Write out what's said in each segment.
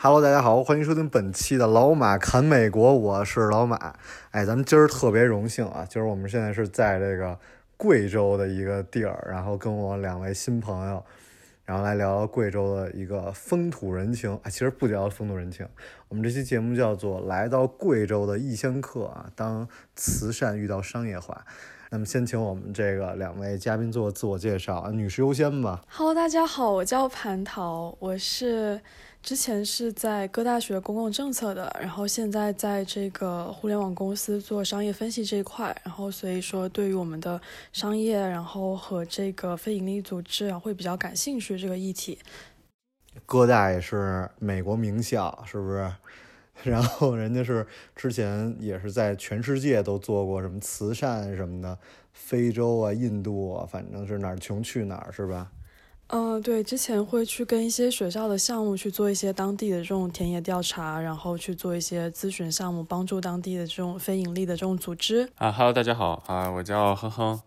Hello，大家好，欢迎收听本期的老马侃美国，我是老马。哎，咱们今儿特别荣幸啊，今儿我们现在是在这个贵州的一个地儿，然后跟我两位新朋友，然后来聊聊贵州的一个风土人情。啊，其实不聊风土人情，我们这期节目叫做《来到贵州的异乡客》啊，当慈善遇到商业化。那么先请我们这个两位嘉宾做自我介绍，女士优先吧。Hello，大家好，我叫蟠桃，我是之前是在各大学公共政策的，然后现在在这个互联网公司做商业分析这一块，然后所以说对于我们的商业，然后和这个非盈利组织啊会比较感兴趣这个议题。哥大也是美国名校，是不是？然后人家是之前也是在全世界都做过什么慈善什么的，非洲啊、印度啊，反正是哪儿穷去哪儿，是吧？嗯、对，之前会去跟一些学校的项目去做一些当地的这种田野调查，然后去做一些咨询项目，帮助当地的这种非盈利的这种组织。啊哈喽，大家好啊，我叫哼哼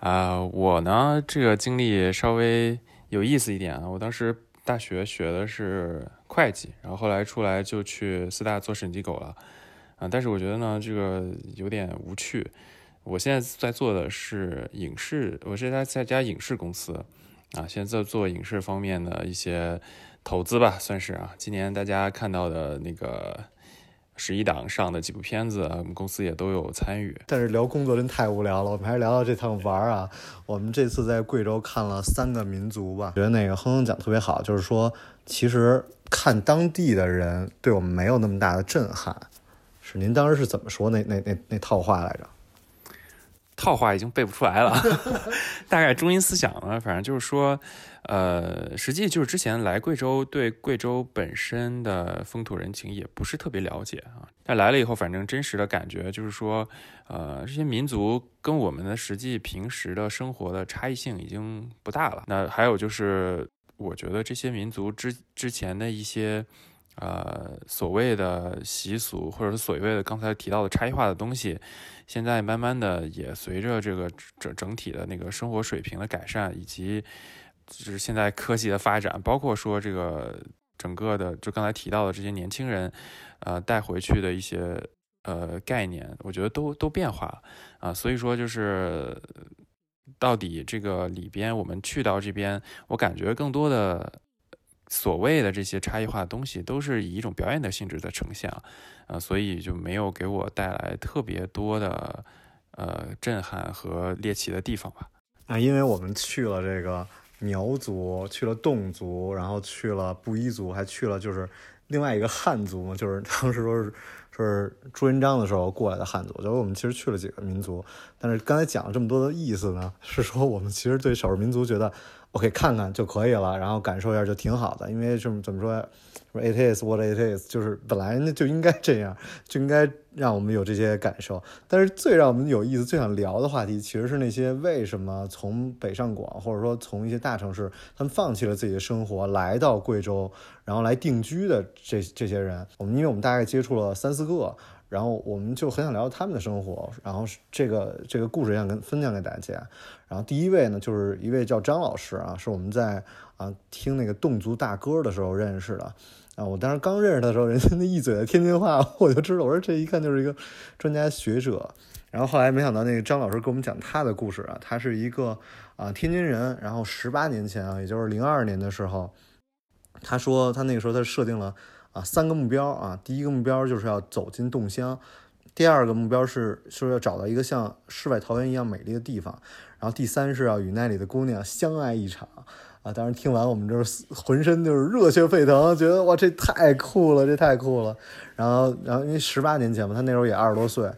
啊，我呢这个经历稍微有意思一点啊，我当时大学学的是会计，然后后来出来就去四大做审计狗了啊，但是我觉得呢这个有点无趣。我现在在做的是影视，我是在在家影视公司啊，现在做影视方面的一些投资吧，算是啊。今年大家看到的那个十一档上的几部片子，我们公司也都有参与。但是聊工作真太无聊了，我们还是聊聊这趟玩儿啊。我们这次在贵州看了三个民族吧，觉得那个哼哼讲特别好，就是说其实看当地的人对我们没有那么大的震撼。是您当时是怎么说那那那那套话来着？套话已经背不出来了，大概中心思想呢，反正就是说，呃，实际就是之前来贵州，对贵州本身的风土人情也不是特别了解啊。但来了以后，反正真实的感觉就是说，呃，这些民族跟我们的实际平时的生活的差异性已经不大了。那还有就是，我觉得这些民族之之前的一些。呃，所谓的习俗，或者是所谓的刚才提到的差异化的东西，现在慢慢的也随着这个整整体的那个生活水平的改善，以及就是现在科技的发展，包括说这个整个的，就刚才提到的这些年轻人，呃，带回去的一些呃概念，我觉得都都变化了啊、所以说就是到底这个里边，我们去到这边，我感觉更多的。所谓的这些差异化的东西，都是以一种表演的性质在呈现啊，呃，所以就没有给我带来特别多的呃震撼和猎奇的地方吧。啊，因为我们去了这个苗族，去了侗族，然后去了布依族，还去了就是另外一个汉族嘛，就是 当时说是说是朱元璋的时候过来的汉族。就是我们其实去了几个民族，但是刚才讲了这么多的意思呢，是说我们其实对少数民族觉得 OK 看看就可以了，然后感受一下就挺好的，因为这么怎么说？说 it is what it is，就是本来就应该这样，就应该让我们有这些感受。但是最让我们有意思、最想聊的话题，其实是那些为什么从北上广，或者说从一些大城市，他们放弃了自己的生活，来到贵州，然后来定居的这这些人。我们因为我们大概接触了三四个。然后我们就很想聊聊他们的生活，然后这个这个故事想跟分享给大家。然后第一位呢，就是一位叫张老师啊，是我们在啊听那个侗族大歌的时候认识的。啊，我当时刚认识他的时候，人家那一嘴的天津话，我就知道，我说这一看就是一个专家学者。然后后来没想到那个张老师给我们讲他的故事啊，他是一个啊天津人，然后十八年前啊，也就是零二年的时候，他说他那个时候他设定了啊三个目标啊，第一个目标就是要走进侗乡，第二个目标是说要找到一个像世外桃源一样美丽的地方，然后第三是要与那里的姑娘相爱一场。啊，当时听完我们就是浑身就是热血沸腾，觉得哇这太酷了，这太酷了。然后，然后因为十八年前嘛，他那时候也二十多岁，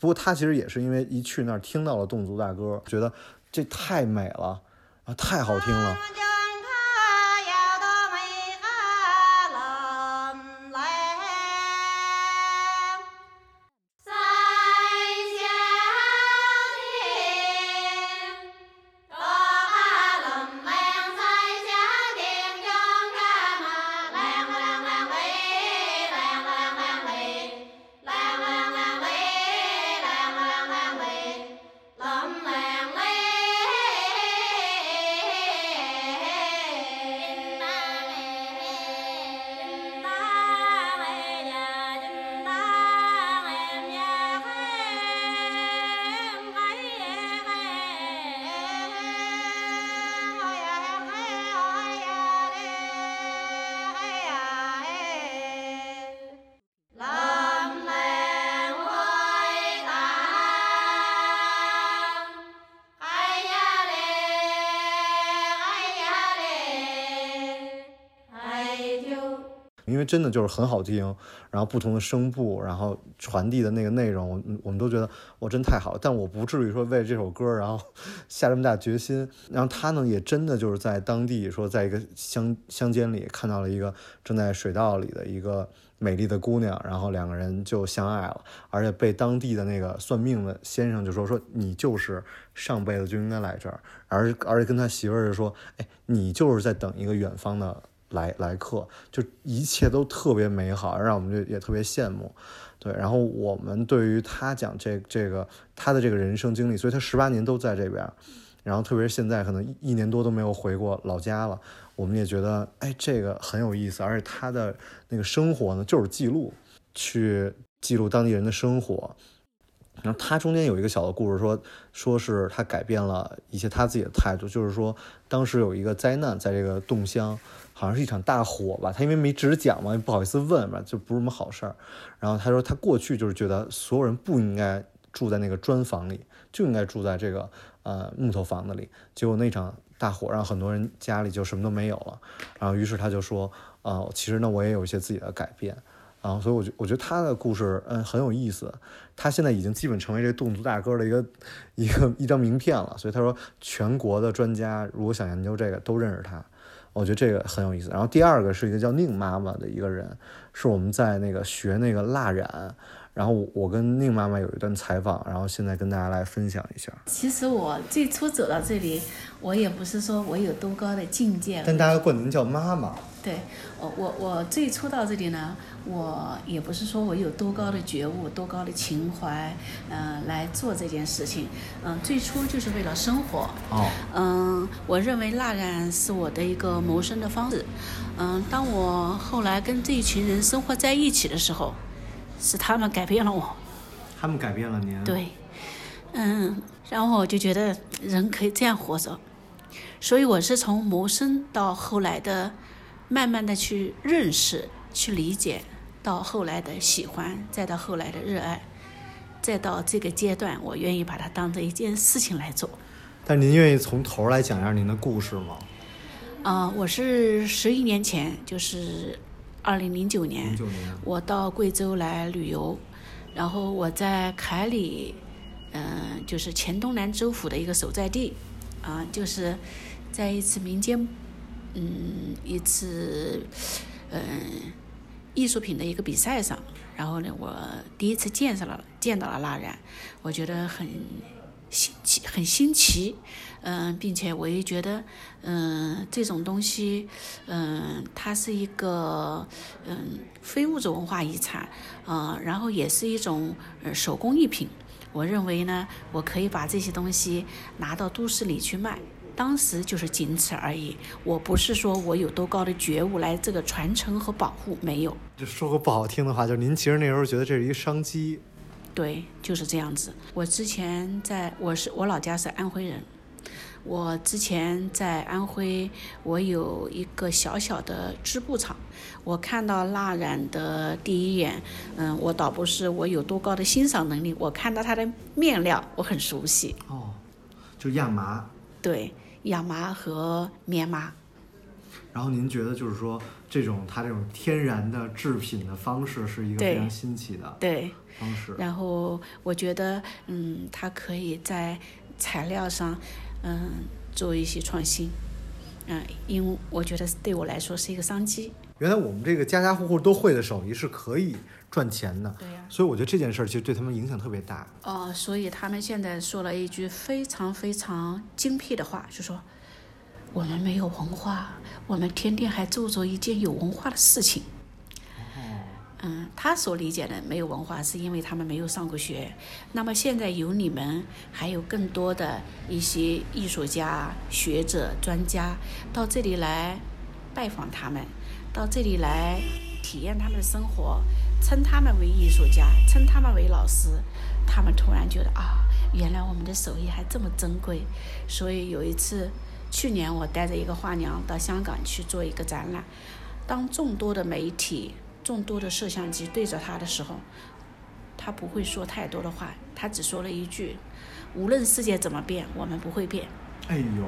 不过他其实也是因为一去那儿听到了侗族大歌，觉得这太美了啊，太好听了。因为真的就是很好听，然后不同的声部，然后传递的那个内容，我我们都觉得哇，真太好了。但我不至于说为这首歌然后下这么大决心。然后他呢，也真的就是在当地说，在一个乡乡间里看到了一个正在水稻里的一个美丽的姑娘，然后两个人就相爱了，而且被当地的那个算命的先生就说说你就是上辈子就应该来这儿，而而且跟他媳妇儿就说，哎，你就是在等一个远方的。来来客，就一切都特别美好，让我们就也特别羡慕，对。然后我们对于他讲这这个他的这个人生经历，所以他十八年都在这边，然后特别是现在可能一年多都没有回过老家了，我们也觉得哎这个很有意思，而且他的那个生活呢就是记录，去记录当地人的生活。然后他中间有一个小的故事，说说是他改变了一些他自己的态度，就是说当时有一个灾难在这个洞乡，好像是一场大火吧。他因为没直讲嘛，不好意思问嘛，就不是什么好事儿。然后他说他过去就是觉得所有人不应该住在那个砖房里，就应该住在这个呃木头房子里。结果那场大火让很多人家里就什么都没有了。然后于是他就说，呃，其实呢我也有一些自己的改变。然后所以我觉我觉得他的故事嗯很有意思。他现在已经基本成为这侗族大哥的一个一个一张名片了，所以他说全国的专家如果想研究这个都认识他，我觉得这个很有意思。然后第二个是一个叫宁妈妈的一个人，是我们在那个学那个蜡染，然后我跟宁妈妈有一段采访，然后现在跟大家来分享一下。其实我最初走到这里，我也不是说我有多高的境界，但大家管您叫妈妈。对，我我我最初到这里呢，我也不是说我有多高的觉悟、多高的情怀，嗯，来做这件事情，嗯，最初就是为了生活。哦。嗯，我认为蜡染是我的一个谋生的方式。嗯，当我后来跟这一群人生活在一起的时候，是他们改变了我。他们改变了您。对。嗯，然后我就觉得人可以这样活着，所以我是从谋生到后来的。慢慢的去认识、去理解，到后来的喜欢，再到后来的热爱，再到这个阶段，我愿意把它当做一件事情来做。但您愿意从头来讲一下您的故事吗？啊，我是十一年前，就是二零零九年，我到贵州来旅游，然后我在凯里，嗯，就是黔东南州府的一个所在地，啊，就是在一次民间。嗯，一次，嗯，艺术品的一个比赛上，然后呢，我第一次见上了，见到了蜡染，我觉得很新奇，很新奇，嗯，并且我也觉得，嗯，这种东西，嗯，它是一个，嗯，非物质文化遗产，嗯，然后也是一种手工艺品，我认为呢，我可以把这些东西拿到都市里去卖。当时就是仅此而已，我不是说我有多高的觉悟来这个传承和保护，没有。就说个不好听的话，就是您其实那时候觉得这是一个商机。对，就是这样子。我之前在，我是我老家是安徽人，我之前在安徽，我有一个小小的织布厂。我看到蜡染的第一眼，嗯，我倒不是我有多高的欣赏能力，我看到它的面料，我很熟悉。哦，就亚麻。对。亚麻和棉麻，然后您觉得就是说，这种它这种天然的制品的方式是一个非常新奇的对方式。然后我觉得，嗯，它可以在材料上，嗯，做一些创新，嗯，因为我觉得对我来说是一个商机。原来我们这个家家户户都会的手艺是可以赚钱的，对呀。所以我觉得这件事儿其实对他们影响特别大。哦，所以他们现在说了一句非常非常精辟的话，就说我们没有文化，我们天天还做着一件有文化的事情。哦。嗯，他所理解的没有文化，是因为他们没有上过学。那么现在有你们，还有更多的一些艺术家、学者、专家到这里来拜访他们。到这里来体验他们的生活，称他们为艺术家，称他们为老师，他们突然觉得啊，原来我们的手艺还这么珍贵。所以有一次，去年我带着一个画娘到香港去做一个展览，当众多的媒体、众多的摄像机对着他的时候，他不会说太多的话，他只说了一句：“无论世界怎么变，我们不会变。”哎呦，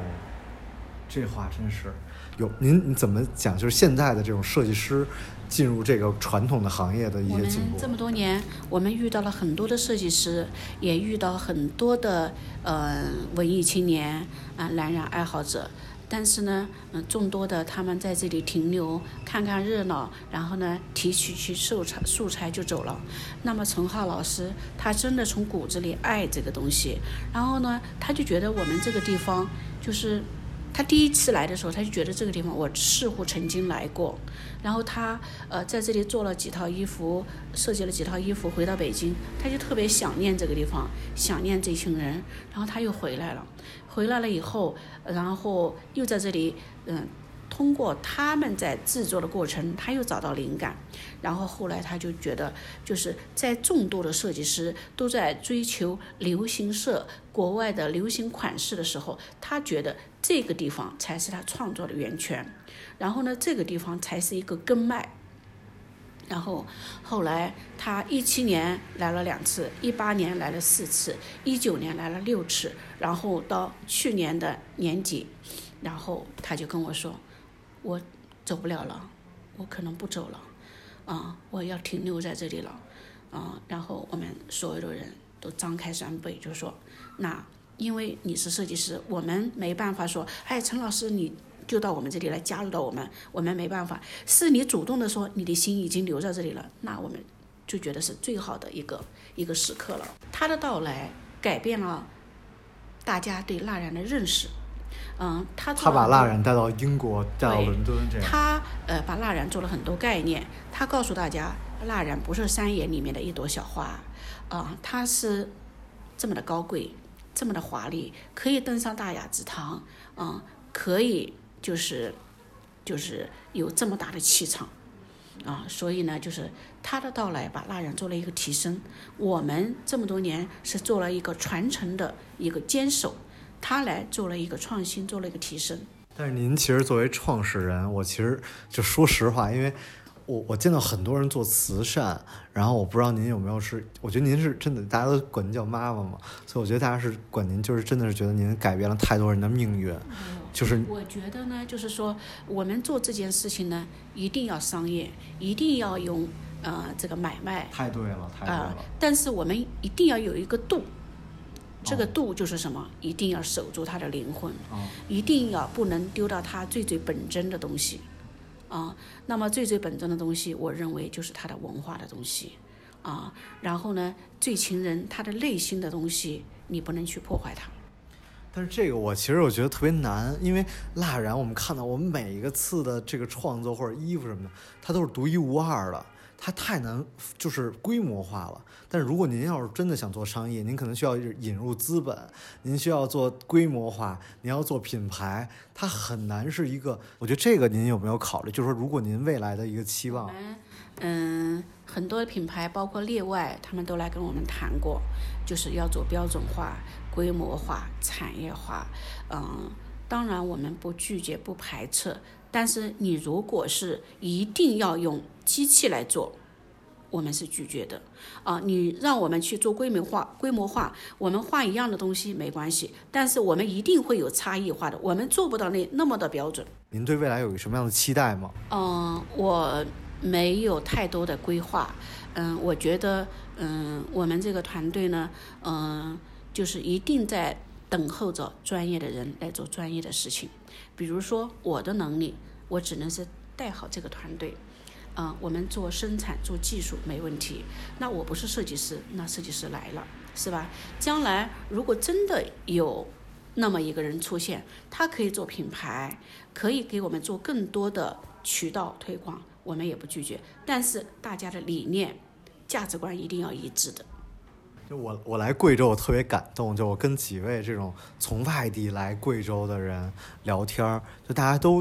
这话真是。有您你怎么讲？就是现在的这种设计师进入这个传统的行业的一些进步这。么多年，我们遇到了很多的设计师，也遇到很多的呃文艺青年啊、蓝染爱好者。但是呢，嗯，众多的他们在这里停留，看看热闹，然后呢，提取去素材素材就走了。那么陈浩老师，他真的从骨子里爱这个东西，然后呢，他就觉得我们这个地方就是他第一次来的时候，他就觉得这个地方我似乎曾经来过，然后他呃在这里做了几套衣服，设计了几套衣服，回到北京，他就特别想念这个地方，想念这群人，然后他又回来了，回来了以后，然后又在这里嗯。通过他们在制作的过程，他又找到灵感，然后后来他就觉得，就是在众多的设计师都在追求流行色、国外的流行款式的时候，他觉得这个地方才是他创作的源泉，然后呢，这个地方才是一个根脉。然后后来他一七年来了两次，一八年来了四次，一九年来了六次，然后到去年的年底，然后他就跟我说，我走不了了，我可能不走了，啊，我要停留在这里了，啊，然后我们所有的人都张开双臂，就说，那因为你是设计师，我们没办法说，哎，陈老师你。就到我们这里来加入到我们，我们没办法，是你主动的说你的心已经留在这里了，那我们就觉得是最好的一个一个时刻了。他的到来改变了大家对蜡染的认识，嗯，他他把蜡染带到英国，带到伦敦这样。他呃把蜡染做了很多概念，他告诉大家，蜡染不是山野里面的一朵小花，啊、它是这么的高贵，这么的华丽，可以登上大雅之堂，啊、可以就是就是有这么大的气场。啊，所以呢，就是他的到来把蜡染做了一个提升，我们这么多年是做了一个传承的一个坚守，他来做了一个创新，做了一个提升。但是您其实作为创始人，我其实就说实话，因为我我见到很多人做慈善，然后我不知道您有没有是，我觉得您是真的，大家都管您叫妈妈嘛，所以我觉得大家是管您，就是真的是觉得您改变了太多人的命运，就是我觉得呢，就是说我们做这件事情呢，一定要商业，一定要用呃这个买卖太对了，太对啊、了。但是我们一定要有一个度，这个哦度就是什么？一定要守住他的灵魂，哦一定要不能丢掉他最最本真的东西，啊，那么最最本真的东西，我认为就是他的文化的东西，啊，然后呢，最情人他的内心的东西，你不能去破坏它。但是这个我其实我觉得特别难，因为蜡染我们看到我们每一个次的这个创作或者衣服什么的，它都是独一无二的，它太难就是规模化了。但是如果您要是真的想做商业，您可能需要引入资本，您需要做规模化，您要做品牌，它很难是一个。我觉得这个您有没有考虑？就是说，如果您未来的一个期望，嗯，很多品牌，包括列外，他们都来跟我们谈过，就是要做标准化、规模化、产业化。嗯，当然我们不拒绝、不排斥，但是你如果是一定要用机器来做，我们是拒绝的。啊，你让我们去做规模化、规模化，我们画一样的东西没关系，但是我们一定会有差异化的，我们做不到那那么的标准。您对未来有什么样的期待吗？嗯，我没有太多的规划。嗯，我觉得，嗯，我们这个团队呢，嗯，就是一定在等候着专业的人来做专业的事情。比如说，我的能力，我只能是带好这个团队。嗯，我们做生产、做技术没问题。那我不是设计师，那设计师来了，是吧？将来如果真的有那么一个人出现，他可以做品牌，可以给我们做更多的渠道推广，我们也不拒绝。但是大家的理念、价值观一定要一致的。就我我来贵州，我特别感动。就我跟几位这种从外地来贵州的人聊天儿，就大家都，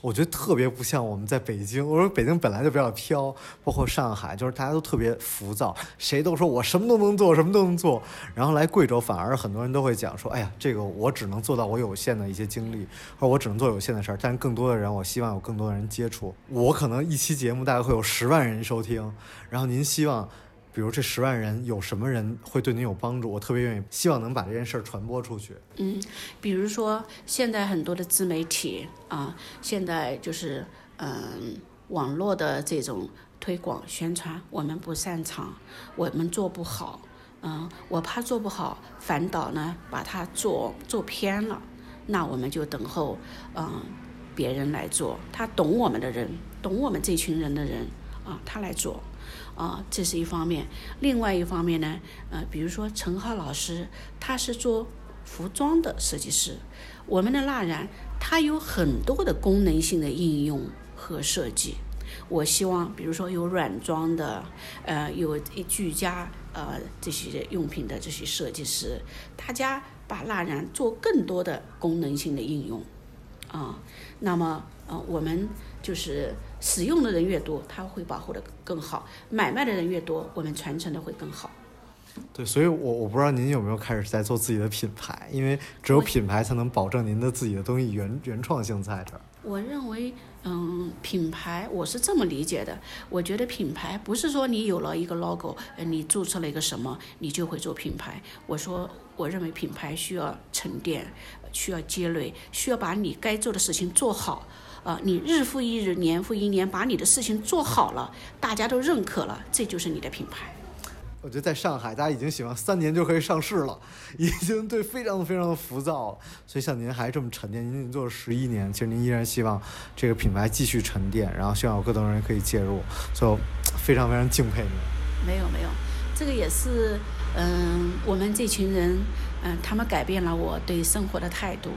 我觉得特别不像我们在北京。我说北京本来就比较飘，包括上海，就是大家都特别浮躁，谁都说我什么都能做，什么都能做。然后来贵州，反而很多人都会讲说，哎呀，这个我只能做到我有限的一些精力，或者我只能做有限的事儿。但是更多的人，我希望有更多的人接触。我可能一期节目大概会有十万人收听，然后您希望。比如这十万人有什么人会对您有帮助？我特别愿意，希望能把这件事儿传播出去。嗯，比如说现在很多的自媒体啊，现在就是嗯网络的这种推广宣传，我们不擅长，我们做不好。嗯，我怕做不好，反倒呢把它做做偏了。那我们就等候嗯别人来做，他懂我们的人，懂我们这群人的人啊，他来做。啊，这是一方面。另外一方面呢，呃，比如说陈浩老师，他是做服装的设计师。我们的蜡染，它有很多的功能性的应用和设计。我希望，比如说有软装的，呃，有居家呃这些用品的这些设计师，大家把蜡染做更多的功能性的应用。啊，那么呃，我们就是。使用的人越多，它会保护的更好；买卖的人越多，我们传承的会更好。对，所以，我我不知道您有没有开始在做自己的品牌，因为只有品牌才能保证您的自己的东西原原创性在这儿。我认为，嗯，品牌我是这么理解的。我觉得品牌不是说你有了一个 logo，呃，你注册了一个什么，你就会做品牌。我说，我认为品牌需要沉淀，需要积累，需要把你该做的事情做好。啊，你日复一日，年复一年，把你的事情做好了，大家都认可了，这就是你的品牌。我觉得在上海，大家已经喜欢三年就可以上市了，已经对非常非常的浮躁了。所以像您还这么沉淀，您已经做了十一年，其实您依然希望这个品牌继续沉淀，然后希望有更多人可以介入，所以非常非常敬佩您。没有没有，这个也是，嗯，我们这群人。嗯，他们改变了我对生活的态度，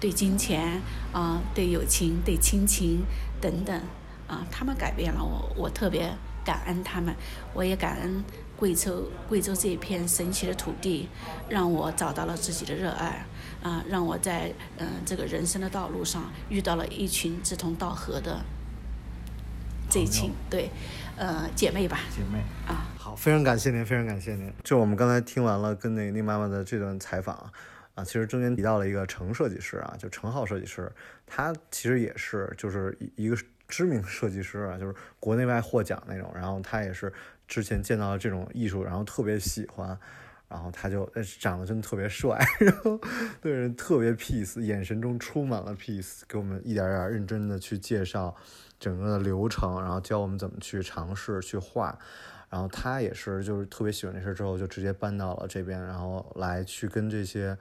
对金钱啊，对友情，对亲情等等啊，他们改变了我，我特别感恩他们，我也感恩贵州，贵州这一片神奇的土地，让我找到了自己的热爱啊，让我在嗯这个人生的道路上遇到了一群志同道合的这一群对，呃姐妹吧，姐妹啊。好，非常感谢您，非常感谢您。就我们刚才听完了跟那个宁妈妈的这段采访啊，啊其实中间提到了一个程设计师啊，就程浩设计师，他其实也是就是一个知名设计师啊，就是国内外获奖那种。然后他也是之前见到了这种艺术，然后特别喜欢，然后他就长得真的特别帅，然后对人特别 peace，眼神中充满了 peace，给我们一点点认真的去介绍整个的流程，然后教我们怎么去尝试去画。然后他也是，就是特别喜欢这事之后，就直接搬到了这边，然后来去跟这些，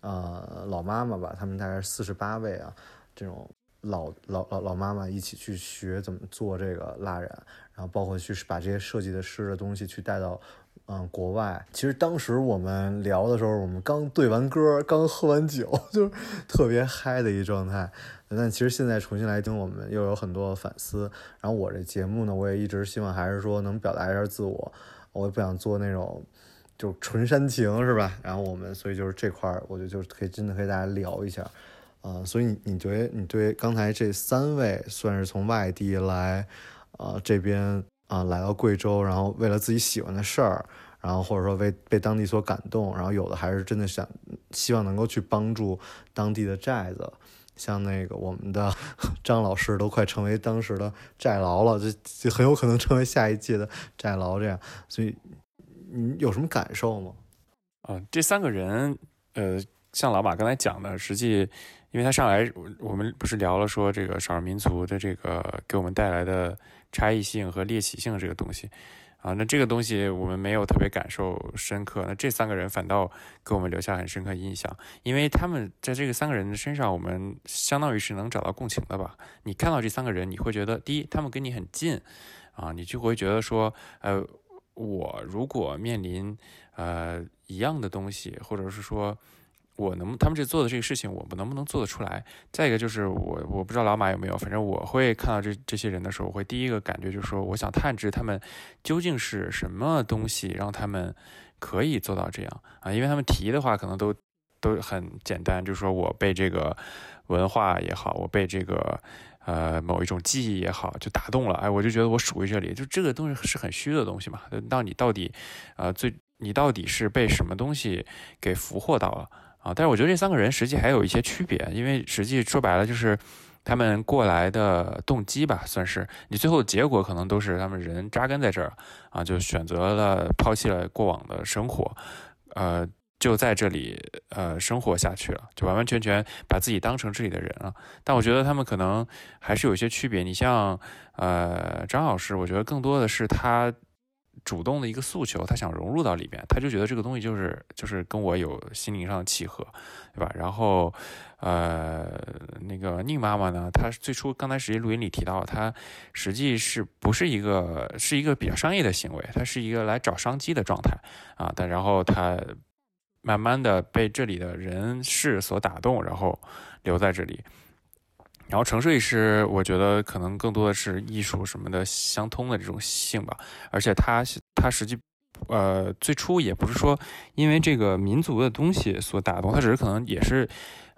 呃，老妈妈吧，他们大概四十八位啊，这种老老老老妈妈一起去学怎么做这个蜡染，然后包括去把这些设计的师的东西去带到。嗯，国外其实当时我们聊的时候，我们刚对完歌，刚喝完酒，就是特别嗨的一状态。但其实现在重新来听，我们又有很多反思。然后我这节目呢，我也一直希望还是说能表达一下自我，我也不想做那种就纯煽情，是吧？然后我们所以就是这块儿，我觉得就是可以真的可以大家聊一下。呃，所以你你觉得你对刚才这三位算是从外地来，呃，这边。啊，来到贵州，然后为了自己喜欢的事儿，然后或者说为被当地所感动，然后有的还是真的想希望能够去帮助当地的寨子，像那个我们的 张老师都快成为当时的寨牢了，就就很有可能成为下一届的寨牢这样，所以你有什么感受吗？啊，这三个人，呃，像老马刚才讲的，实际因为他上来，我们不是聊了说这个少数民族的这个给我们带来的。差异性和猎奇性这个东西，啊，那这个东西我们没有特别感受深刻。那这三个人反倒给我们留下很深刻印象，因为他们在这个三个人的身上，我们相当于是能找到共情的吧。你看到这三个人，你会觉得，第一，他们跟你很近，啊，你就会觉得说，呃，我如果面临呃一样的东西，或者是说。我能，他们这做的这个事情，我们能不能做得出来？再一个就是我，我不知道老马有没有，反正我会看到这这些人的时候，我会第一个感觉就是说，我想探知他们究竟是什么东西让他们可以做到这样啊？因为他们提的话可能都都很简单，就是说我被这个文化也好，我被这个呃某一种记忆也好，就打动了，哎，我就觉得我属于这里，就这个东西是很虚的东西嘛。那你到底呃最你到底是被什么东西给俘获到了？啊，但是我觉得这三个人实际还有一些区别，因为实际说白了就是，他们过来的动机吧，算是你最后的结果可能都是他们人扎根在这儿啊，就选择了抛弃了过往的生活，呃，就在这里呃生活下去了，就完完全全把自己当成这里的人了。但我觉得他们可能还是有一些区别。你像呃张老师，我觉得更多的是他。主动的一个诉求，他想融入到里边，他就觉得这个东西就是就是跟我有心灵上的契合，对吧？然后，呃，那个宁妈妈呢，她最初刚才实际录音里提到，她实际是不是一个是一个比较商业的行为，她是一个来找商机的状态啊。但然后她慢慢的被这里的人事所打动，然后留在这里。然后城市里是，我觉得可能更多的是艺术什么的相通的这种性吧，而且它它实际，呃，最初也不是说因为这个民族的东西所打动，他只是可能也是，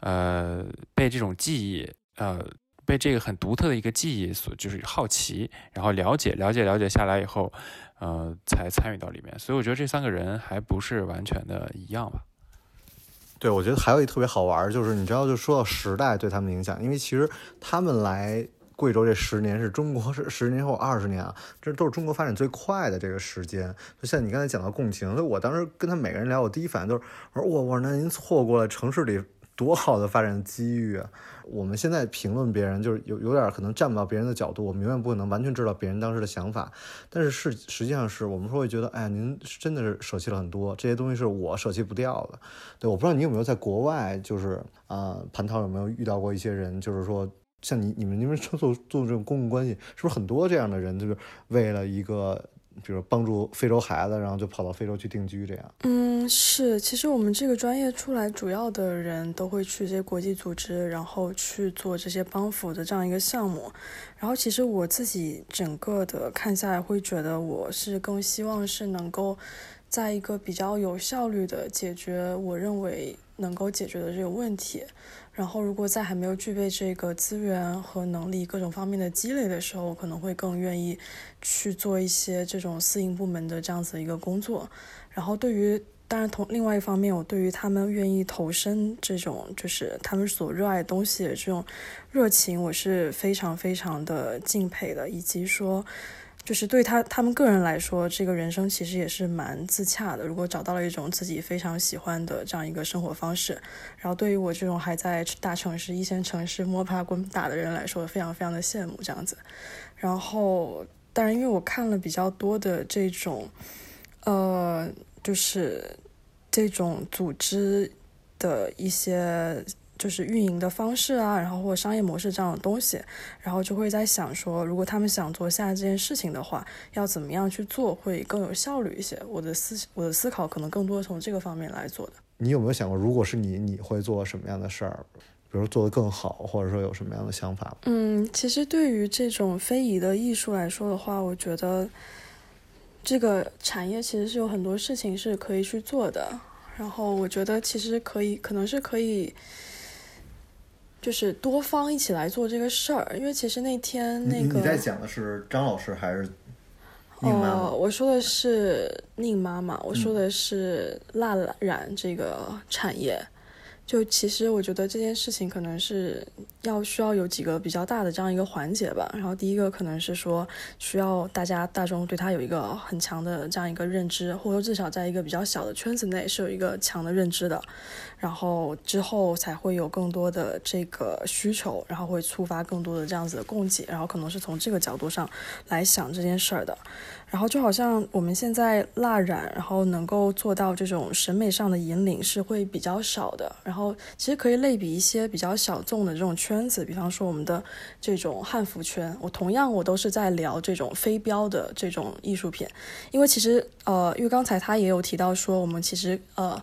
呃，被这种记忆，呃，被这个很独特的一个记忆所就是好奇，然后了解了解了解下来以后，呃，才参与到里面，所以我觉得这三个人还不是完全的一样吧。对，我觉得还有一特别好玩，就是你知道，就说到时代对他们的影响，因为其实他们来贵州这十年是中国是十年后二十年啊，这都是中国发展最快的这个时间。就像你刚才讲到共情，所以我当时跟他每个人聊，我第一反应就是，我说我我说那您错过了城市里多好的发展机遇啊。我们现在评论别人，就是有有点可能站不到别人的角度，我们永远不可能完全知道别人当时的想法。但是是实际上是我们说会觉得，哎呀，您真的是舍弃了很多，这些东西是我舍弃不掉的。对，我不知道你有没有在国外，就是啊，蟠桃有没有遇到过一些人，就是说像你你们你们做做这种公共关系，是不是很多这样的人，就是为了一个。比如帮助非洲孩子，然后就跑到非洲去定居，这样。嗯，是。其实我们这个专业出来，主要的人都会去这些国际组织，然后去做这些帮扶的这样一个项目。然后，其实我自己整个的看下来，会觉得我是更希望是能够在一个比较有效率的解决我认为能够解决的这个问题。然后，如果在还没有具备这个资源和能力各种方面的积累的时候，我可能会更愿意去做一些这种私营部门的这样子一个工作。然后，对于当然同另外一方面，我对于他们愿意投身这种就是他们所热爱的东西的这种热情，我是非常非常的敬佩的，以及说。就是对他他们个人来说，这个人生其实也是蛮自洽的。如果找到了一种自己非常喜欢的这样一个生活方式，然后对于我这种还在大城市、一线城市摸爬滚打的人来说，非常非常的羡慕这样子。然后，当然，因为我看了比较多的这种，呃，就是这种组织的一些。就是运营的方式啊，然后或者商业模式这样的东西，然后就会在想说，如果他们想做下这件事情的话，要怎么样去做会更有效率一些？我的思我的思考可能更多从这个方面来做的。你有没有想过，如果是你，你会做什么样的事儿？比如做得更好，或者说有什么样的想法？嗯，其实对于这种非遗的艺术来说的话，我觉得这个产业其实是有很多事情是可以去做的。然后我觉得其实可以，可能是可以。就是多方一起来做这个事儿，因为其实那天那个你在讲的是张老师还是宁妈妈？我说的是宁妈妈，我说的是蜡染这个产业。就其实我觉得这件事情可能是要需要有几个比较大的这样一个环节吧。然后第一个可能是说需要大家大众对他有一个很强的这样一个认知，或者说至少在一个比较小的圈子内是有一个强的认知的。然后之后才会有更多的这个需求，然后会触发更多的这样子的供给，然后可能是从这个角度上来想这件事儿的。然后就好像我们现在蜡染，然后能够做到这种审美上的引领是会比较少的。然后其实可以类比一些比较小众的这种圈子，比方说我们的这种汉服圈。我同样我都是在聊这种非标的这种艺术品，因为其实呃，因为刚才他也有提到说，我们其实呃，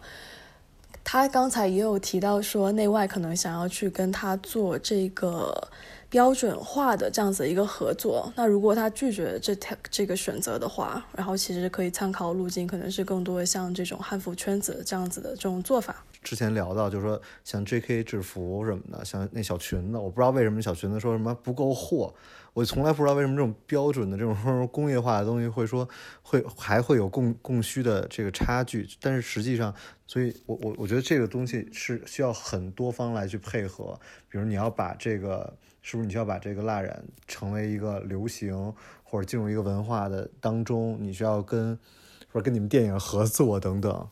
他刚才也有提到说，内外可能想要去跟他做这个。标准化的这样子一个合作，那如果他拒绝这这个选择的话，然后其实可以参考路径，可能是更多的像这种汉服圈子这样子的这种做法。之前聊到，就是说像 J.K. 制服什么的，像那小裙子，我不知道为什么小裙子说什么不够货，我从来不知道为什么这种标准的这种工业化的东西会说会还会有供供需的这个差距，但是实际上，所以我我我觉得这个东西是需要很多方来去配合，比如你要把这个是不是你需要把这个蜡染成为一个流行或者进入一个文化的当中，你需要跟或者跟你们电影合作等等。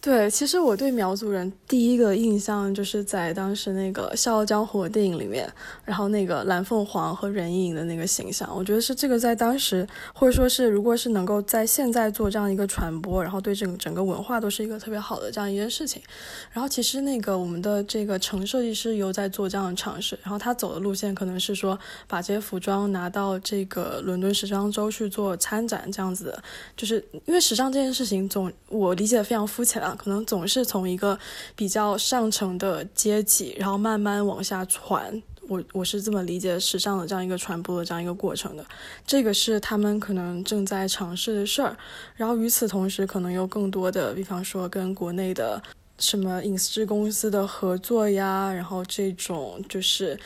对，其实我对苗族人第一个印象就是在当时那个《笑傲江湖》电影里面，然后那个蓝凤凰和人影的那个形象，我觉得是这个在当时，或者说是如果是能够在现在做这样一个传播，然后对整整个文化都是一个特别好的这样一件事情。然后其实那个我们的这个城设计师有在做这样的尝试，然后他走的路线可能是说把这些服装拿到这个伦敦时装周去做参展这样子的，就是因为时尚这件事情总我理解的非常肤浅啊。可能总是从一个比较上层的阶级，然后慢慢往下传。我我是这么理解时尚的这样一个传播的这样一个过程的。这个是他们可能正在尝试的事儿。然后与此同时，可能有更多的，比方说跟国内的什么影视公司的合作呀，然后这种就是。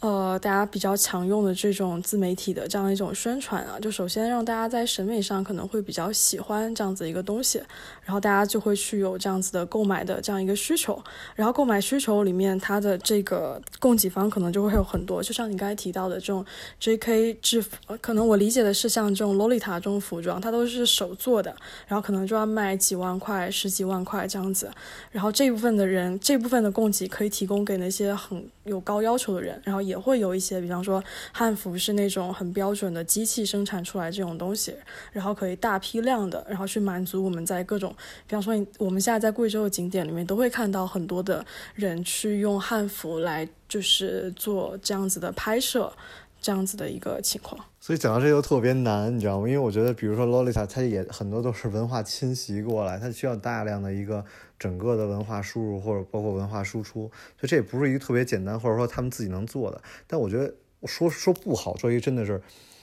呃，大家比较常用的这种自媒体的这样一种宣传啊，就首先让大家在审美上可能会比较喜欢这样子一个东西，然后大家就会去有这样子的购买的这样一个需求，然后购买需求里面它的这个供给方可能就会有很多，就像你刚才提到的这种 J.K. 制服，可能我理解的是像这种洛丽塔这种服装，它都是手做的，然后可能就要卖几万块、十几万块这样子，然后这部分的人，这部分的供给可以提供给那些很有高要求的人，然后也会有一些，比方说汉服是那种很标准的机器生产出来这种东西，然后可以大批量的，然后去满足我们在各种，比方说我们现在在贵州的景点里面都会看到很多的人去用汉服来就是做这样子的拍摄，这样子的一个情况。所以讲到这就特别难，你知道吗？因为我觉得，比如说 Lolita，它也很多都是文化侵袭过来，它需要大量的一个。整个的文化输入或者包括文化输出，所以这也不是一个特别简单，或者说他们自己能做的。但我觉得说说不好，说一真的是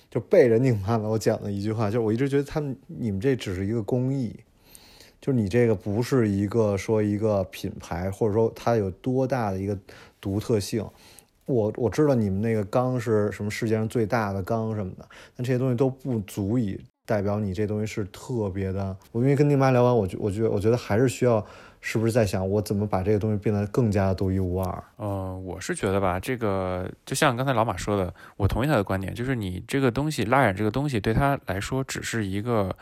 就被人拧慢了。我讲的一句话，就是我一直觉得他们你们这只是一个工艺，就是你这个不是一个说一个品牌，或者说它有多大的一个独特性。我我知道你们那个钢是什么世界上最大的钢什么的，但这些东西都不足以。代表你这东西是特别的，我因为跟宁妈聊完，我觉我觉得我觉得还是需要，是不是在想我怎么把这个东西变得更加独一无二？嗯，我是觉得吧，这个就像刚才老马说的，我同意他的观点，就是你这个东西拉染这个东西对他来说只是一个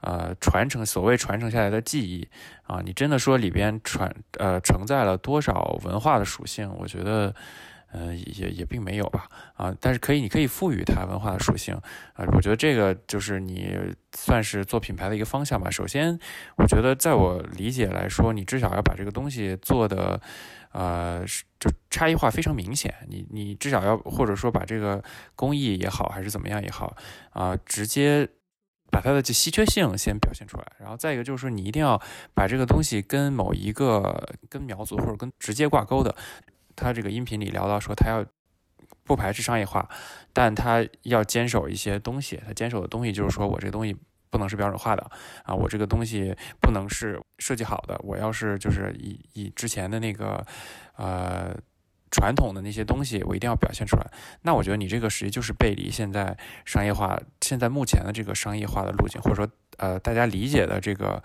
呃传承，所谓传承下来的技艺啊，你真的说里边传呃承载了多少文化的属性？我觉得。嗯，也也并没有吧，啊，但是可以，你可以赋予它文化的属性，啊，我觉得这个就是你算是做品牌的一个方向吧。首先，我觉得在我理解来说，你至少要把这个东西做的，呃，就差异化非常明显。你你至少要或者说把这个工艺也好，还是怎么样也好，啊，直接把它的稀缺性先表现出来。然后再一个就是说，你一定要把这个东西跟某一个跟苗族或者跟直接挂钩的。他这个音频里聊到说，他要不排斥商业化，但他要坚守一些东西。他坚守的东西就是说我这个东西不能是标准化的啊，我这个东西不能是设计好的。我要是就是以以之前的那个呃传统的那些东西，我一定要表现出来。那我觉得你这个实际就是背离现在商业化，现在目前的这个商业化的路径，或者说呃大家理解的这个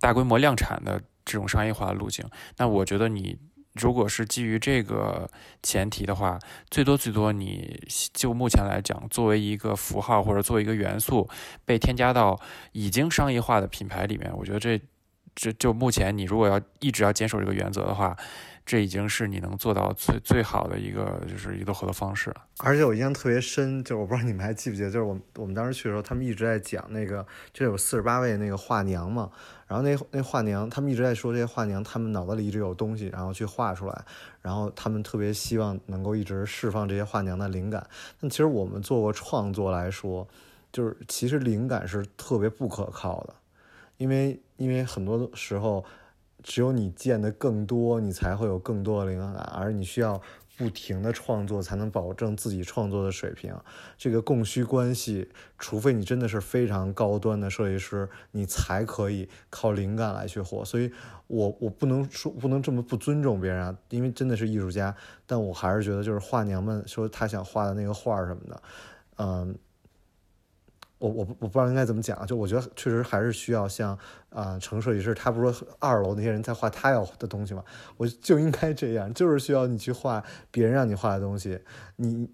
大规模量产的这种商业化的路径。那我觉得你。如果是基于这个前提的话，最多最多，你就目前来讲，作为一个符号或者作为一个元素被添加到已经商业化的品牌里面，我觉得这这就目前你如果要一直要坚守这个原则的话。这已经是你能做到最最好的一个，就是一个合作方式了。而且我印象特别深，就是我不知道你们还记不记得，就是我我们当时去的时候，他们一直在讲那个，就有四十八位那个画娘嘛。然后那那画娘，他们一直在说这些画娘，他们脑子里一直有东西，然后去画出来。然后他们特别希望能够一直释放这些画娘的灵感。但其实我们做过创作来说，就是其实灵感是特别不可靠的，因为因为很多时候。只有你见的更多，你才会有更多的灵感，而你需要不停的创作，才能保证自己创作的水平。这个供需关系，除非你真的是非常高端的设计师，你才可以靠灵感来去活。所以，我我不能说不能这么不尊重别人啊，因为真的是艺术家。但我还是觉得，就是画娘们说她想画的那个画什么的，嗯。我我我不知道应该怎么讲，就我觉得确实还是需要像啊，程设计师，他不是说二楼那些人在画他要的东西吗？我就应该这样，就是需要你去画别人让你画的东西，你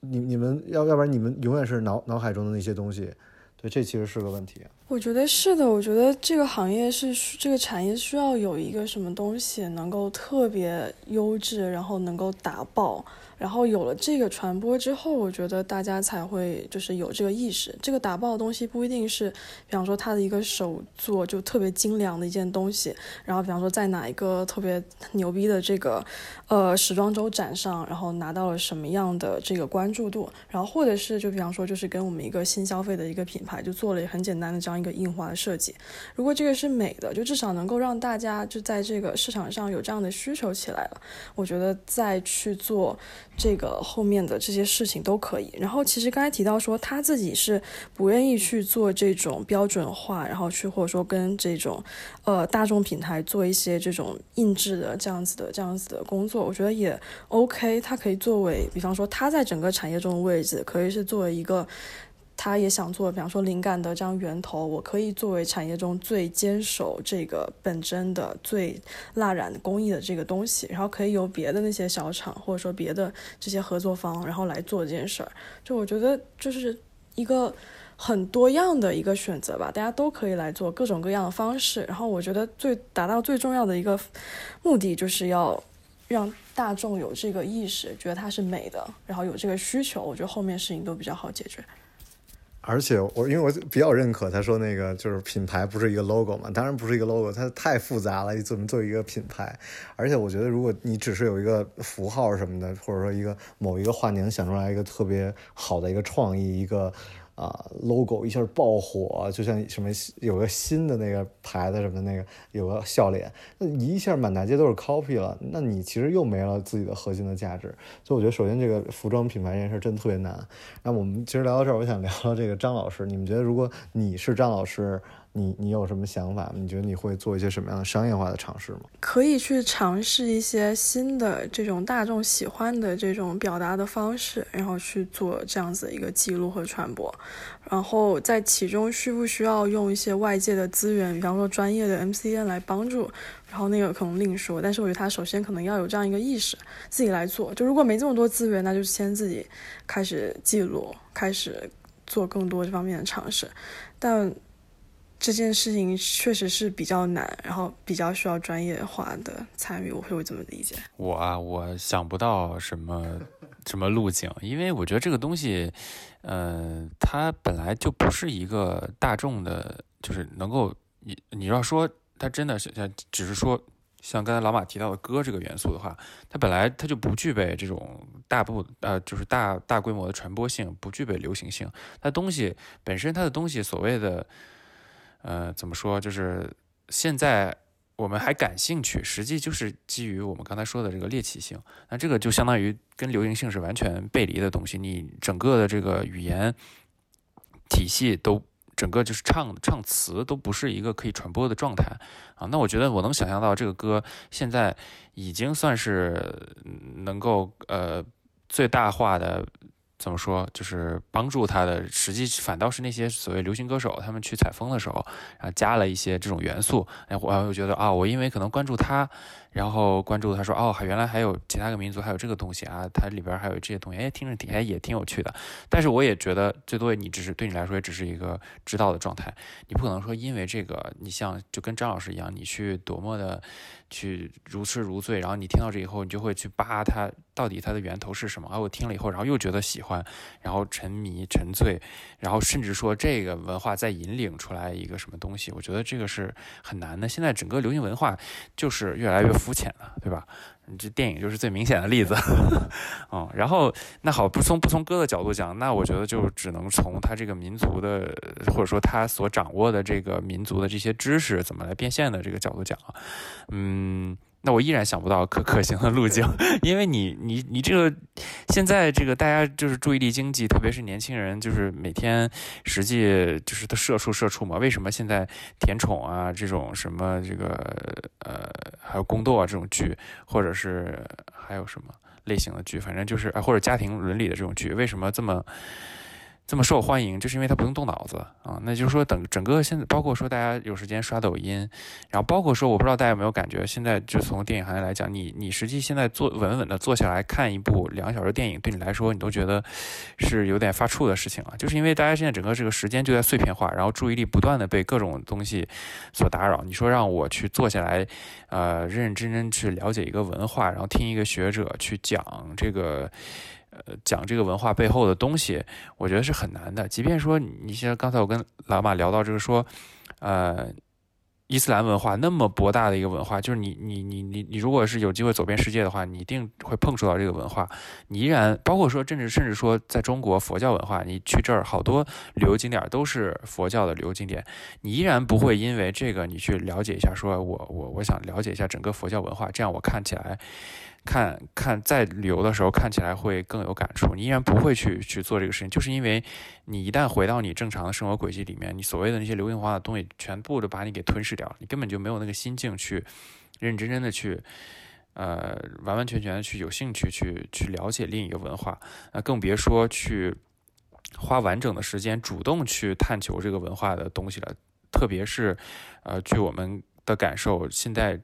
你你们要要不然你们永远是脑脑海中的那些东西，对，这其实是个问题。我觉得是的，我觉得这个行业是这个产业需要有一个什么东西能够特别优质，然后能够打爆。然后有了这个传播之后，我觉得大家才会就是有这个意识。这个打爆的东西不一定是，比方说他的一个手作就特别精良的一件东西，然后比方说在哪一个特别牛逼的这个，呃，时装周展上，然后拿到了什么样的这个关注度，然后或者是就比方说就是跟我们一个新消费的一个品牌就做了很简单的这样一个印花的设计。如果这个是美的，就至少能够让大家就在这个市场上有这样的需求起来了，我觉得再去做。这个后面的这些事情都可以。然后其实刚才提到说他自己是不愿意去做这种标准化，然后去或者说跟这种呃大众品牌做一些这种印制的这样子的这样子的工作，我觉得也 OK。他可以作为，比方说他在整个产业中的位置，可以是作为一个。他也想做，比方说灵感的这样源头，我可以作为产业中最坚守这个本真的、最蜡染工艺的这个东西，然后可以由别的那些小厂或者说别的这些合作方，然后来做这件事儿。就我觉得就是一个很多样的一个选择吧，大家都可以来做各种各样的方式。然后我觉得最达到最重要的一个目的，就是要让大众有这个意识，觉得它是美的，然后有这个需求，我觉得后面事情都比较好解决。而且我因为我比较认可他说那个就是品牌不是一个 logo 嘛，当然不是一个 logo，它太复杂了，你怎么做一个品牌？而且我觉得如果你只是有一个符号什么的，或者说一个某一个画能想出来一个特别好的一个创意，一个。啊，logo 一下爆火，就像什么有个新的那个牌子什么那个有个笑脸，那一下满大街都是 copy 了，那你其实又没了自己的核心的价值。所以我觉得，首先这个服装品牌这件事真的特别难。那我们其实聊到这儿，我想聊聊这个张老师，你们觉得如果你是张老师？你你有什么想法？你觉得你会做一些什么样的商业化的尝试吗？可以去尝试一些新的这种大众喜欢的这种表达的方式，然后去做这样子一个记录和传播。然后在其中需不需要用一些外界的资源，比方说专业的 MCN 来帮助？然后那个可能另说。但是我觉得他首先可能要有这样一个意识，自己来做。就如果没这么多资源，那就先自己开始记录，开始做更多这方面的尝试。但这件事情确实是比较难，然后比较需要专业化的参与，我会这么理解。我啊，我想不到什么什么路径，因为我觉得这个东西，呃，它本来就不是一个大众的，就是能够你你要说它真的是像只是说像刚才老马提到的歌这个元素的话，它本来它就不具备这种大部呃就是大大规模的传播性，不具备流行性。它东西本身它的东西所谓的。呃，怎么说？就是现在我们还感兴趣，实际就是基于我们刚才说的这个猎奇性。那这个就相当于跟流行性是完全背离的东西。你整个的这个语言体系都，整个就是唱唱词都不是一个可以传播的状态啊。那我觉得我能想象到这个歌现在已经算是能够呃最大化的。怎么说？就是帮助他的，实际反倒是那些所谓流行歌手，他们去采风的时候，然后加了一些这种元素。哎，我又觉得啊，我因为可能关注他。然后关注他说哦，原来还有其他个民族还有这个东西啊，它里边还有这些东西，哎，听着挺哎也挺有趣的。但是我也觉得，最多你只是对你来说也只是一个知道的状态，你不可能说因为这个，你像就跟张老师一样，你去多么的去如痴如醉，然后你听到这以后，你就会去扒它到底它的源头是什么啊？我听了以后，然后又觉得喜欢，然后沉迷沉醉，然后甚至说这个文化再引领出来一个什么东西，我觉得这个是很难的。现在整个流行文化就是越来越。肤浅的，对吧？你这电影就是最明显的例子，嗯。然后那好，不从不从歌的角度讲，那我觉得就只能从他这个民族的，或者说他所掌握的这个民族的这些知识怎么来变现的这个角度讲啊，嗯。那我依然想不到可可行的路径，因为你你你这个现在这个大家就是注意力经济，特别是年轻人，就是每天实际就是他社畜社畜嘛。为什么现在甜宠啊这种什么这个呃还有宫斗啊这种剧，或者是还有什么类型的剧，反正就是啊或者家庭伦理的这种剧，为什么这么？这么受欢迎，就是因为它不用动脑子啊。那就是说，等整个现在，包括说大家有时间刷抖音，然后包括说，我不知道大家有没有感觉，现在就从电影行业来讲，你你实际现在坐稳稳的坐下来看一部两个小时电影，对你来说，你都觉得是有点发怵的事情了。就是因为大家现在整个这个时间就在碎片化，然后注意力不断的被各种东西所打扰。你说让我去坐下来，呃，认认真真去了解一个文化，然后听一个学者去讲这个。呃，讲这个文化背后的东西，我觉得是很难的。即便说你像刚才我跟老马聊到这个说，呃，伊斯兰文化那么博大的一个文化，就是你你你你你，如果是有机会走遍世界的话，你一定会碰触到这个文化。你依然包括说，甚至甚至说，在中国佛教文化，你去这儿好多旅游景点都是佛教的旅游景点，你依然不会因为这个你去了解一下，说我我我想了解一下整个佛教文化，这样我看起来。看看在旅游的时候看起来会更有感触，你依然不会去去做这个事情，就是因为你一旦回到你正常的生活轨迹里面，你所谓的那些流行化的东西全部都把你给吞噬掉了，你根本就没有那个心境去认认真真的去，呃，完完全全的去有兴趣去去了解另一个文化，那更别说去花完整的时间主动去探求这个文化的东西了，特别是，呃，据我们的感受，现在。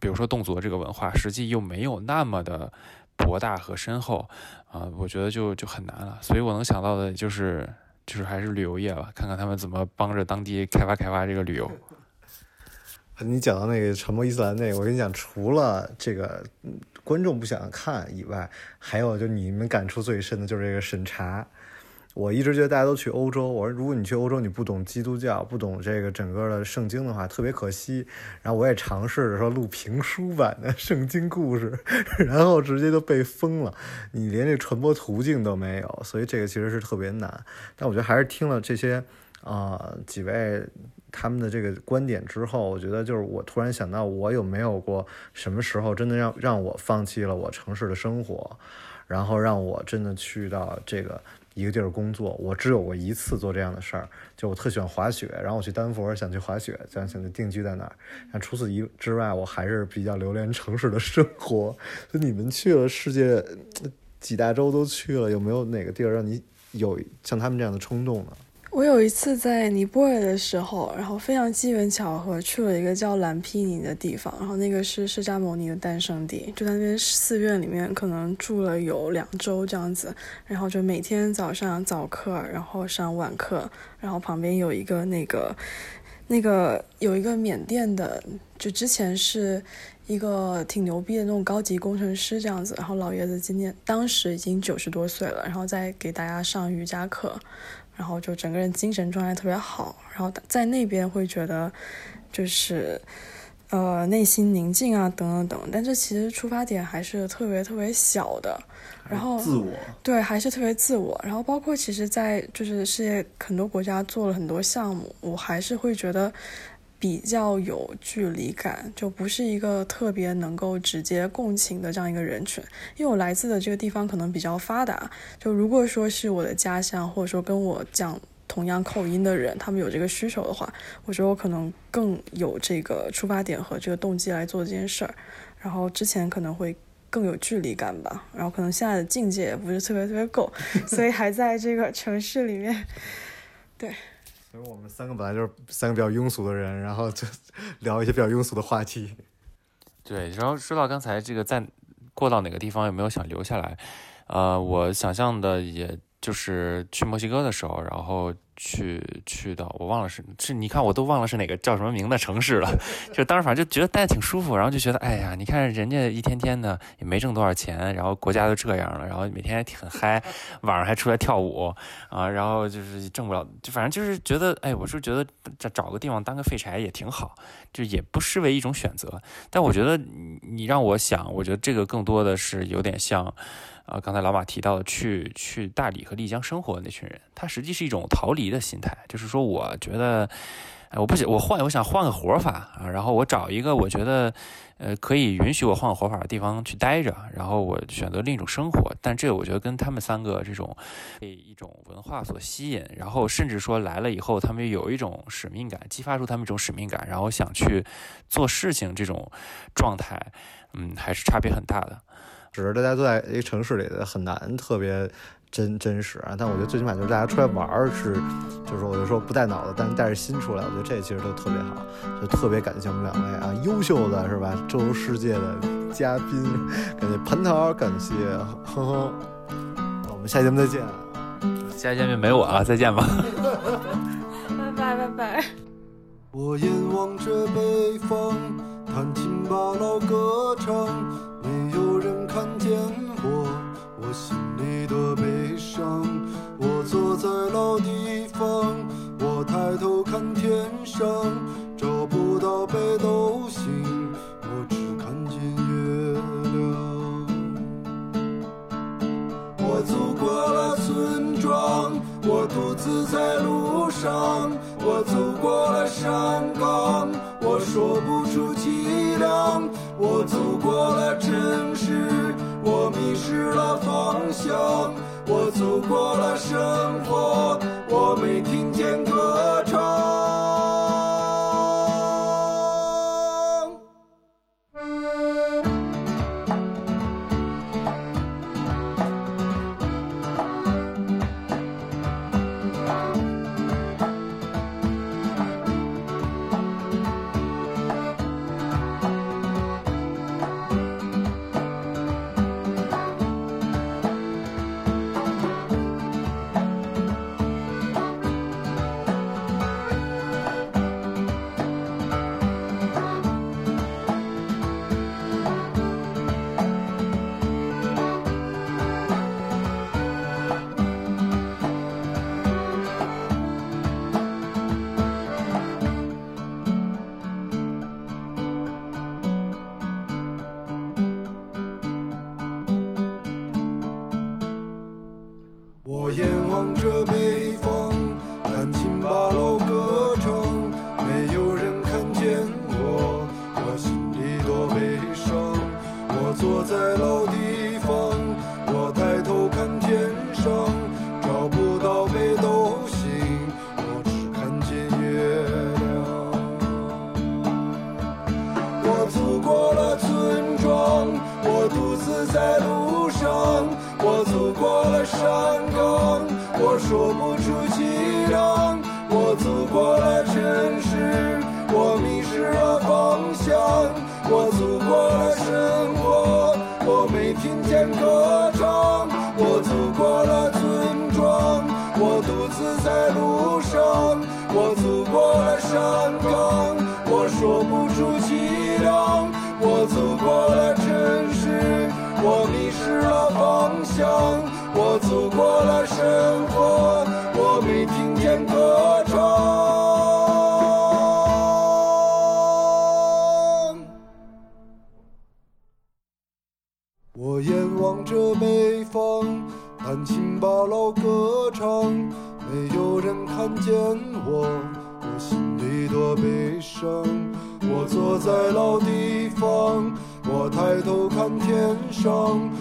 比如说侗族这个文化，实际又没有那么的博大和深厚啊，我觉得就就很难了。所以我能想到的就是，就是还是旅游业吧，看看他们怎么帮着当地开发开发这个旅游。你讲到那个传播伊斯兰那个，我跟你讲，除了这个观众不想看以外，还有就你们感触最深的就是这个审查。我一直觉得大家都去欧洲，我说如果你去欧洲你不懂基督教，不懂这个整个的圣经的话，特别可惜。然后我也尝试着说录评书版的圣经故事，然后直接就被封了，你连这传播途径都没有，所以这个其实是特别难。但我觉得还是听了这些啊几位他们的这个观点之后，我觉得就是我突然想到，我有没有过什么时候真的让让我放弃了我城市的生活，然后让我真的去到这个。一个地儿工作，我只有过一次做这样的事儿，就我特喜欢滑雪，然后我去丹佛想去滑雪，想想去定居在哪儿。但除此一之外，我还是比较留恋城市的生活。就你们去了世界几大洲都去了，有没有哪个地儿让你有像他们这样的冲动呢？我有一次在尼泊尔的时候，然后非常机缘巧合去了一个叫蓝毗尼的地方，然后那个是释迦牟尼的诞生地，就在那边寺院里面，可能住了有两周这样子，然后就每天早上早课，然后上晚课，然后旁边有一个那个那个有一个缅甸的，就之前是一个挺牛逼的那种高级工程师这样子，然后老爷子今年当时已经九十多岁了，然后再给大家上瑜伽课。然后就整个人精神状态特别好，然后在那边会觉得，就是，呃，内心宁静啊，等等等。但这其实出发点还是特别特别小的，然后自我对，还是特别自我。然后包括其实，在就是世界很多国家做了很多项目，我还是会觉得。比较有距离感，就不是一个特别能够直接共情的这样一个人群。因为我来自的这个地方可能比较发达，就如果说是我的家乡，或者说跟我讲同样口音的人，他们有这个需求的话，我觉得我可能更有这个出发点和这个动机来做这件事儿。然后之前可能会更有距离感吧，然后可能现在的境界也不是特别特别够，所以还在这个城市里面，对。因为我们三个本来就是三个比较庸俗的人，然后就聊一些比较庸俗的话题。对，然后说到刚才这个，在过到哪个地方有没有想留下来？呃，我想象的也就是去墨西哥的时候，然后。去去到我忘了是是，你看我都忘了是哪个叫什么名的城市了。就当时反正就觉得待着挺舒服，然后就觉得哎呀，你看人家一天天的也没挣多少钱，然后国家都这样了，然后每天还很嗨，晚上还出来跳舞啊，然后就是挣不了，就反正就是觉得哎，我是觉得找找个地方当个废柴也挺好，就也不失为一种选择。但我觉得你你让我想，我觉得这个更多的是有点像。啊，刚才老马提到去去大理和丽江生活的那群人，他实际是一种逃离的心态，就是说，我觉得，哎，我不想我换，我想换个活法啊，然后我找一个我觉得，呃，可以允许我换个活法的地方去待着，然后我选择另一种生活。但这个我觉得跟他们三个这种被一种文化所吸引，然后甚至说来了以后，他们有一种使命感，激发出他们一种使命感，然后想去做事情这种状态，嗯，还是差别很大的。只是大家都在一个城市里的很难特别。真真实啊！但我觉得最起码就是大家出来玩儿是，就是我就说不带脑子，但是带着心出来，我觉得这其实都特别好，就特别感谢我们两位啊，优秀的是吧？周游世界的嘉宾，感谢蟠桃，感谢哼哼，我们下期节目再见。下期节目没我了，再见吧。拜拜拜拜。我眼望着北方，弹琴把老歌唱，看见我，我心里。的悲伤，我坐在老地方，我抬头看天上，找不到北斗星，我只看见月亮。我走过了村庄，我独自在路上，我走过了山岗，我说不出凄凉，我走过了城市。我迷失了方向，我走过了生活，我没听见歌中